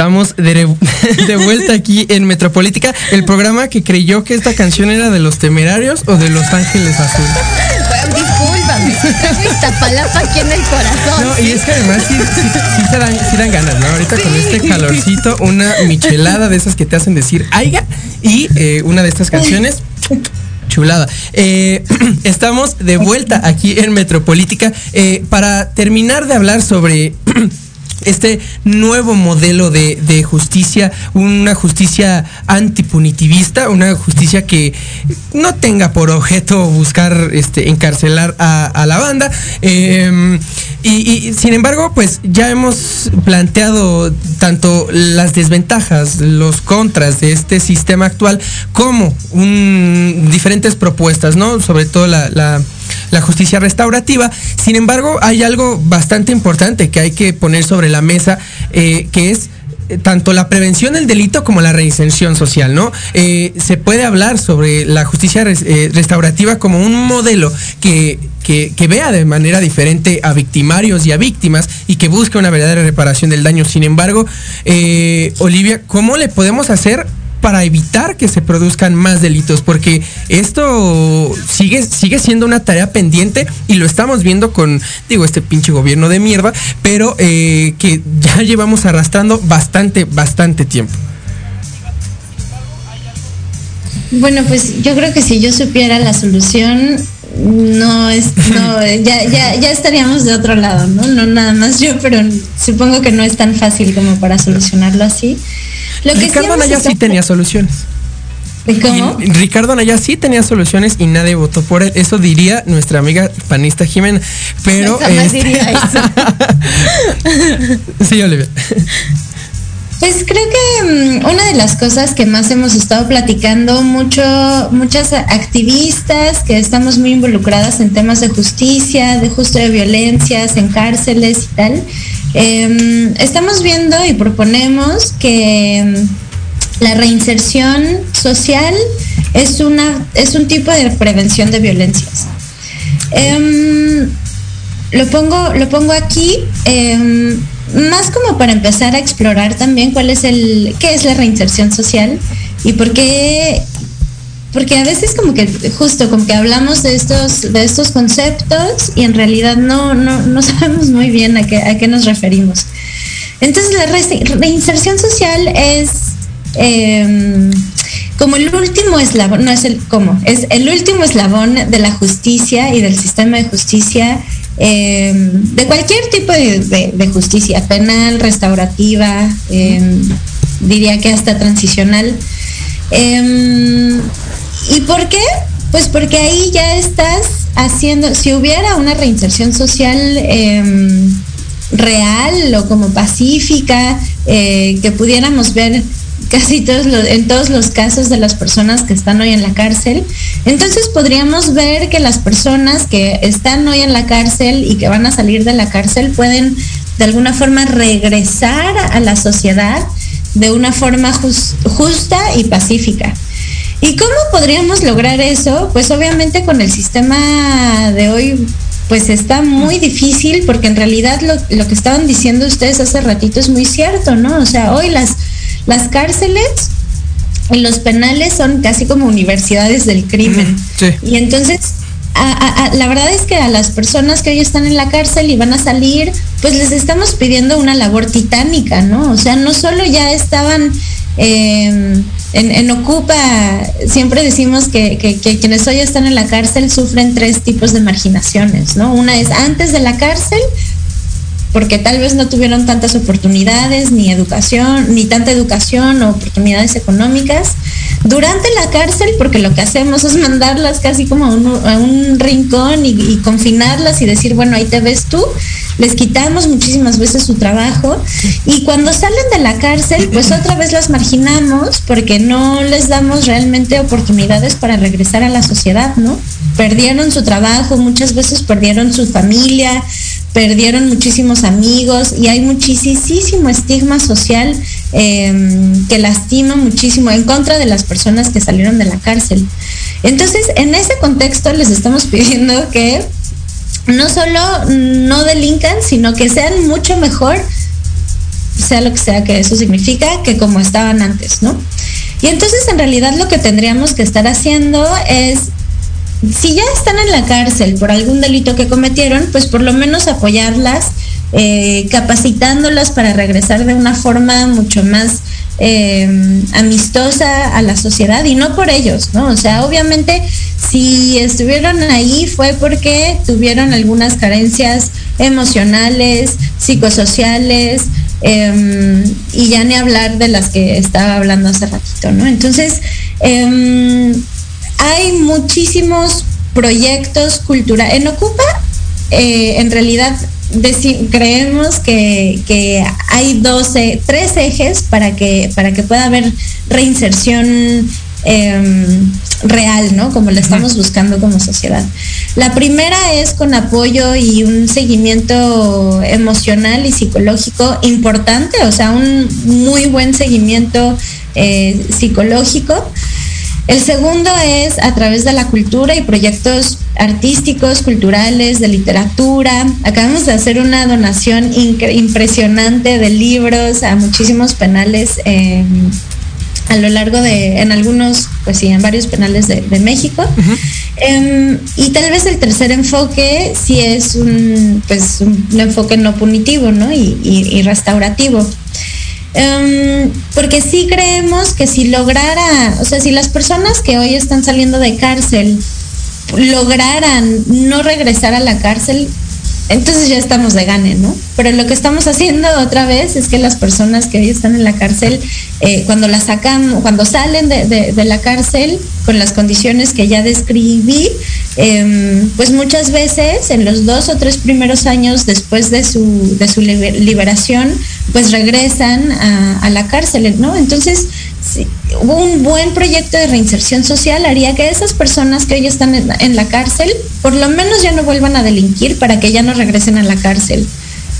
S3: Estamos de, de vuelta aquí en Metropolítica, el programa que creyó que esta canción era de los temerarios o de los ángeles azules.
S1: Discúlpame, tengo Iztapalapa aquí en el corazón.
S3: No, y es que además sí, sí, sí se dan, sí dan ganas, ¿no? Ahorita con este calorcito, una michelada de esas que te hacen decir aiga y eh, una de estas canciones. Chulada. Eh, estamos de vuelta aquí en Metropolítica eh, para terminar de hablar sobre este nuevo modelo de, de justicia, una justicia antipunitivista, una justicia que no tenga por objeto buscar este, encarcelar a, la banda. Eh, y, sin embargo, pues ya hemos planteado tanto las desventajas, los contras de este sistema actual, como un, diferentes propuestas, ¿no? Sobre todo la la justicia restaurativa. Sin embargo, hay algo bastante importante que hay que poner sobre la mesa, eh, que es eh, tanto la prevención del delito como la reinserción social, ¿no? Eh, se puede hablar sobre la justicia res- restaurativa como un modelo que, que- que vea de manera diferente a victimarios y a víctimas y que busque una verdadera reparación del daño. Sin embargo, Olivia, ¿cómo le podemos hacer para evitar que se produzcan más delitos, porque esto sigue, sigue siendo una tarea pendiente y lo estamos viendo con, digo, este pinche gobierno de mierda, pero eh, que ya llevamos arrastrando bastante, bastante tiempo.
S8: Bueno, pues yo creo que si yo supiera la solución, no es, no, ya, ya, ya estaríamos de otro lado, ¿no? No nada más yo, pero supongo que no es tan fácil como para solucionarlo así. Lo que
S3: Ricardo Anaya sí tenía soluciones.
S8: ¿Cómo?
S3: Y Ricardo Anaya sí tenía soluciones y nadie votó por él. Eso diría nuestra amiga panista Jimena. Pero.
S8: Jamás
S3: este-
S8: diría eso.
S3: sí, Olivia.
S8: Pues creo que mm, una de las cosas que más hemos estado platicando mucho, muchas activistas que estamos muy involucradas en temas de justicia, de justo de violencias, en cárceles y tal, em, estamos viendo y proponemos que em, la reinserción social es una es un tipo de prevención de violencias. Em, lo pongo, lo pongo aquí, más como para empezar a explorar también cuál es el, qué es la reinserción social y por qué, porque a veces como que justo como que hablamos de estos, de estos conceptos y en realidad no, no, no sabemos muy bien a qué, a qué nos referimos. Entonces la re- reinserción social es em, como el último eslabón, no es el cómo, es el último eslabón de la justicia y del sistema de justicia, eh, de cualquier tipo de, justicia, penal, restaurativa, eh, diría que hasta transicional. ¿Y por qué? Pues porque ahí ya estás haciendo, si hubiera una reinserción social eh, real o como pacífica, eh, que pudiéramos ver casi todos los, en todos los casos de las personas que están hoy en la cárcel, entonces podríamos ver que las personas que están hoy en la cárcel y que van a salir de la cárcel pueden de alguna forma regresar a la sociedad de una forma jus- justa y pacífica. ¿Y cómo podríamos lograr eso? Pues obviamente con el sistema de hoy pues está muy difícil porque en realidad lo, lo que estaban diciendo ustedes hace ratito es muy cierto, ¿no? O sea, hoy las, las cárceles y los penales son casi como universidades del crimen.
S3: Sí.
S8: Y entonces, a- a- a- la verdad es que a las personas que hoy están en la cárcel y van a salir, pues les estamos pidiendo una labor titánica, ¿no? O sea, no solo ya estaban eh, en, Ocupa, siempre decimos que- que quienes hoy están en la cárcel sufren tres tipos de marginaciones, ¿no? Una es antes de la cárcel, porque tal vez no tuvieron tantas oportunidades, ni educación, ni tanta educación o oportunidades económicas. Durante la cárcel, porque lo que hacemos es mandarlas casi como a un, a un rincón y, y confinarlas y decir, bueno, ahí te ves tú. Les quitamos muchísimas veces su trabajo y cuando salen de la cárcel, pues otra vez las marginamos porque no les damos realmente oportunidades para regresar a la sociedad, ¿no? Perdieron su trabajo, muchas veces perdieron su familia, perdieron muchísimos amigos y hay muchísimo estigma social eh, que lastima muchísimo en contra de las personas que salieron de la cárcel. Entonces, en ese contexto les estamos pidiendo que no solo no delincan, sino que sean mucho mejor, sea lo que sea que eso significa, que como estaban antes, ¿no? Y entonces en realidad lo que tendríamos que estar haciendo es si ya están en la cárcel por algún delito que cometieron, pues por lo menos apoyarlas, eh, capacitándolas para regresar de una forma mucho más eh, amistosa a la sociedad y no por ellos, ¿no? O sea, obviamente si estuvieron ahí fue porque tuvieron algunas carencias emocionales, psicosociales, eh, y ya ni hablar de las que estaba hablando hace ratito, ¿no? Entonces, eh, hay muchísimos proyectos culturales. En Ocupa, eh, en realidad, creemos que, que hay 12, tres ejes para que, para que pueda haber reinserción em, real, ¿no? Como la estamos buscando como sociedad. La primera es con apoyo y un seguimiento emocional y psicológico importante, o sea, un muy buen seguimiento eh, psicológico. El segundo es a través de la cultura y proyectos artísticos, culturales, de literatura. Acabamos de hacer una donación impresionante de libros a muchísimos penales eh, a lo largo de, en algunos, pues sí, en varios penales de, de México. Em, y tal vez el tercer enfoque sí es un, pues, un, enfoque no punitivo, ¿no? Y, y- y restaurativo. Em, porque sí creemos que si lograra, o sea, si las personas que hoy están saliendo de cárcel lograran no regresar a la cárcel, entonces ya estamos de gane, ¿no? Pero lo que estamos haciendo otra vez es que las personas que hoy están en la cárcel, eh, cuando las sacan, cuando salen de, la cárcel con las condiciones que ya describí, em, pues muchas veces en los dos o tres primeros años después de su, de su liber- liberación, pues regresan a, a la cárcel, ¿no? Entonces, un buen proyecto de reinserción social haría que esas personas que hoy están en, la cárcel, por lo menos ya no vuelvan a delinquir para que ya no regresen a la cárcel.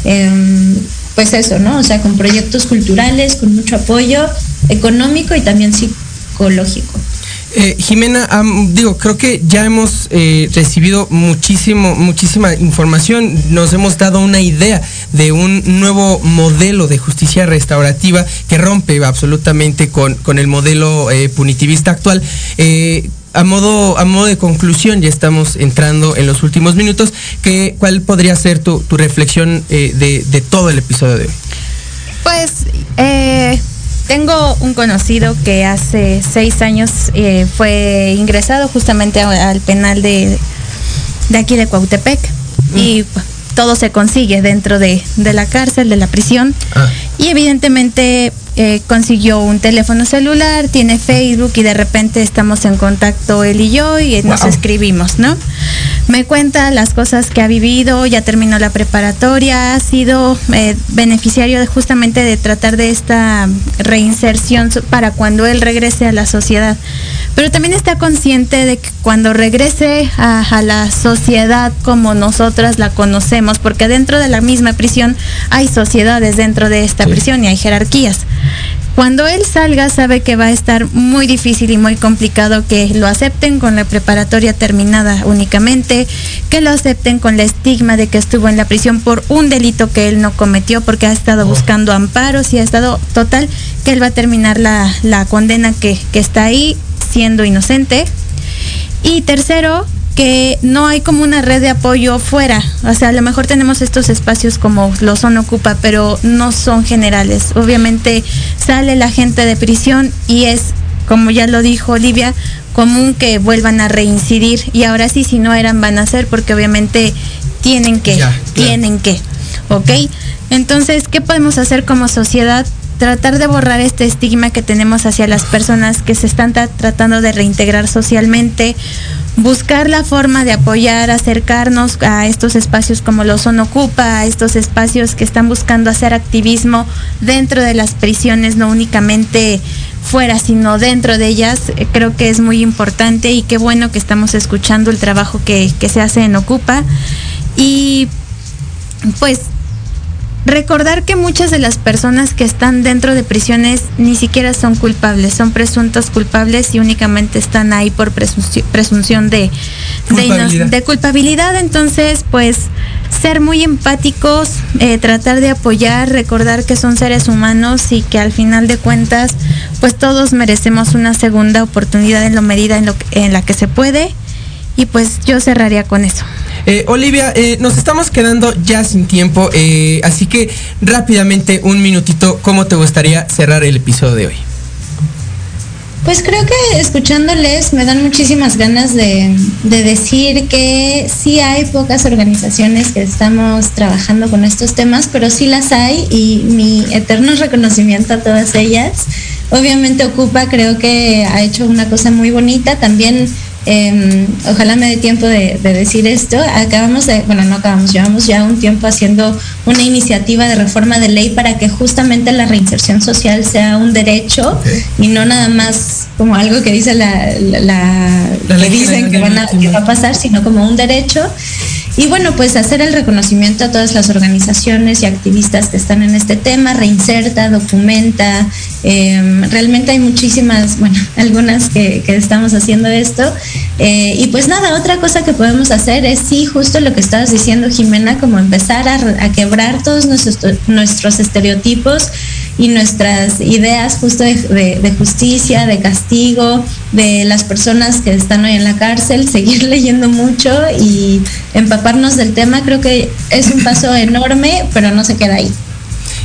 S8: Em, pues eso, ¿no? O sea, con proyectos culturales, con mucho apoyo económico y también psicológico.
S3: Eh, Jimena, am, digo, creo que ya hemos eh, recibido muchísimo, muchísima información, nos hemos dado una idea de un nuevo modelo de justicia restaurativa que rompe absolutamente con, con el modelo eh, punitivista actual. Eh, a modo, a modo de conclusión, ya estamos entrando en los últimos minutos, que, ¿cuál podría ser tu, tu reflexión eh, de, de todo el episodio de hoy?
S1: Pues eh, tengo un conocido que hace seis años eh, fue ingresado justamente a- al penal de, de aquí de Cuautepec y todo se consigue dentro de, de la cárcel, de la prisión. Y evidentemente eh, consiguió un teléfono celular, tiene Facebook y de repente estamos en contacto él y yo y nos escribimos, ¿no? Me cuenta las cosas que ha vivido, ya terminó la preparatoria, ha sido eh, beneficiario de justamente de tratar de esta reinserción para cuando él regrese a la sociedad. Pero también está consciente de que cuando regrese a, a la sociedad como nosotras la conocemos, porque dentro de la misma prisión hay sociedades dentro de esta prisión y hay jerarquías. Cuando él salga sabe que va a estar muy difícil y muy complicado que lo acepten con la preparatoria terminada únicamente, que lo acepten con la estigma de que estuvo en la prisión por un delito que él no cometió porque ha estado buscando amparos y ha estado total que él va a terminar la, la condena que, que está ahí siendo inocente. Y tercero, que no hay como una red de apoyo fuera. O sea, a lo mejor tenemos estos espacios como lo son Ocupa, pero no son generales. Obviamente sale la gente de prisión y es, como ya lo dijo Olivia, común que vuelvan a reincidir. Y ahora sí, si no eran, van a ser, porque obviamente tienen que,
S13: Ya,
S1: tienen que. ¿Ok? Entonces, ¿qué podemos hacer como sociedad? Tratar de borrar este estigma que tenemos hacia las personas que se están tra- tratando de reintegrar socialmente, buscar la forma de apoyar, acercarnos a estos espacios como lo son Ocupa, a estos espacios que están buscando hacer activismo dentro de las prisiones, no únicamente fuera, sino dentro de ellas. Eh, Creo que es muy importante y qué bueno que estamos escuchando el trabajo que, que se hace en Ocupa. Y pues recordar que muchas de las personas que están dentro de prisiones ni siquiera son culpables, son presuntos culpables y únicamente están ahí por presunci- presunción de,
S13: Culpabilidad.
S1: de culpabilidad. Entonces, pues ser muy empáticos, eh, tratar de apoyar, recordar que son seres humanos y que al final de cuentas, pues todos merecemos una segunda oportunidad en la medida en, lo en la que se puede. Y pues yo cerraría con eso.
S3: Eh, Olivia, eh, nos estamos quedando ya sin tiempo, eh, así que rápidamente, un minutito, ¿cómo te gustaría cerrar el episodio de hoy?
S8: Pues creo que escuchándoles me dan muchísimas ganas de, de decir que sí hay pocas organizaciones que estamos trabajando con estos temas, pero sí las hay y mi eterno reconocimiento a todas ellas. Obviamente Ocupa creo que ha hecho una cosa muy bonita, también eh, ojalá me dé tiempo de, de, decir esto. Acabamos de, bueno, no acabamos, llevamos ya un tiempo haciendo una iniciativa de reforma de ley para que justamente la reinserción social sea un derecho okay. y no nada más como algo que dice la, la, la, la que dicen que, van a, que va a pasar, sino como un derecho. Y bueno, pues hacer el reconocimiento a todas las organizaciones y activistas que están en este tema, reinserta, documenta. Eh, realmente hay muchísimas, bueno, algunas que, que estamos haciendo esto. Eh, y pues nada, otra cosa que podemos hacer es sí, justo lo que estabas diciendo, Jimena, como empezar a, quebrar todos nuestros, estereotipos y nuestras ideas justo de, justicia, de castigo, de las personas que están hoy en la cárcel, seguir leyendo mucho y empaparnos del tema, creo que es un paso enorme, pero no se queda ahí.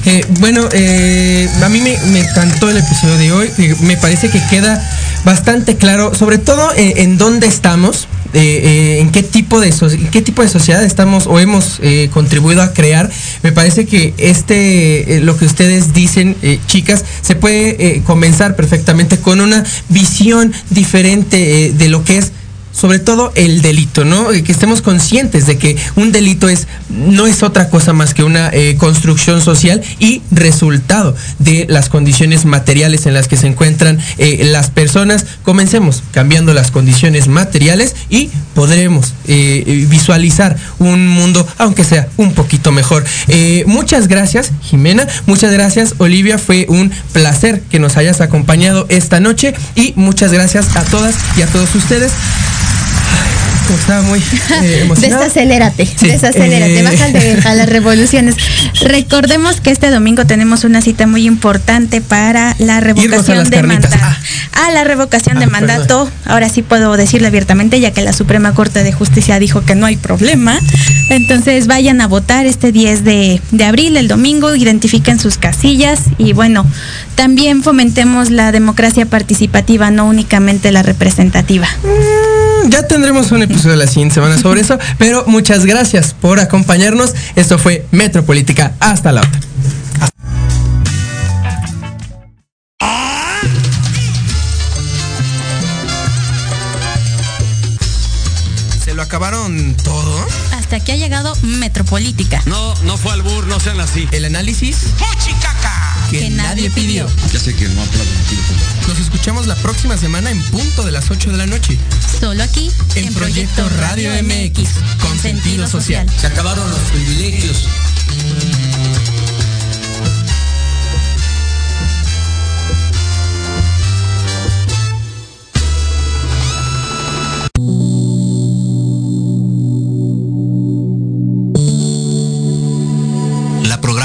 S3: Eh, bueno, eh, a mí me, encantó el episodio de hoy. Eh, me parece que queda bastante claro, sobre todo en dónde estamos, en qué tipo de so qué tipo de sociedad estamos o hemos contribuido a crear. Me parece que este lo que ustedes dicen, chicas, se puede comenzar perfectamente con una visión diferente de lo que es sobre todo el delito, ¿no? Que estemos conscientes de que un delito es no es otra cosa más que una eh, construcción social y resultado de las condiciones materiales en las que se encuentran eh, las personas. Comencemos cambiando las condiciones materiales y podremos eh, visualizar un mundo, aunque sea un poquito mejor. muchas gracias, Jimena. Muchas gracias, Olivia. Fue un placer que nos hayas acompañado esta noche y muchas gracias a todas y a todos ustedes estaba muy eh,
S1: Desacelérate, sí. desacelérate, eh... bájale a las revoluciones. Recordemos que este domingo tenemos una cita muy importante para la revocación de mandato. Ah. A la revocación ah, de mandato, perdón. ahora sí puedo decirlo abiertamente, ya que la Suprema Corte de Justicia dijo que no hay problema. Entonces vayan a votar este 10 de, de abril, el domingo, identifiquen sus casillas y bueno, también fomentemos la democracia participativa, no únicamente la representativa.
S3: Mm, ya tendremos un episodio la siguiente semana sobre eso, pero muchas gracias por acompañarnos. Esto fue Metropolítica. Hasta la otra. ¿Se lo acabaron todo?
S11: Hasta aquí ha llegado Metropolítica.
S6: No, no fue albur, no sean así.
S3: El análisis.
S12: ¡Fuchicaca!
S3: Que, que nadie pidió.
S2: Ya sé que no.
S3: Nos escuchamos la próxima semana en punto de las 8 de la noche.
S11: Solo aquí,
S3: en, en Proyecto, Proyecto Radio MX, MX con sentido social.
S9: Se acabaron los privilegios.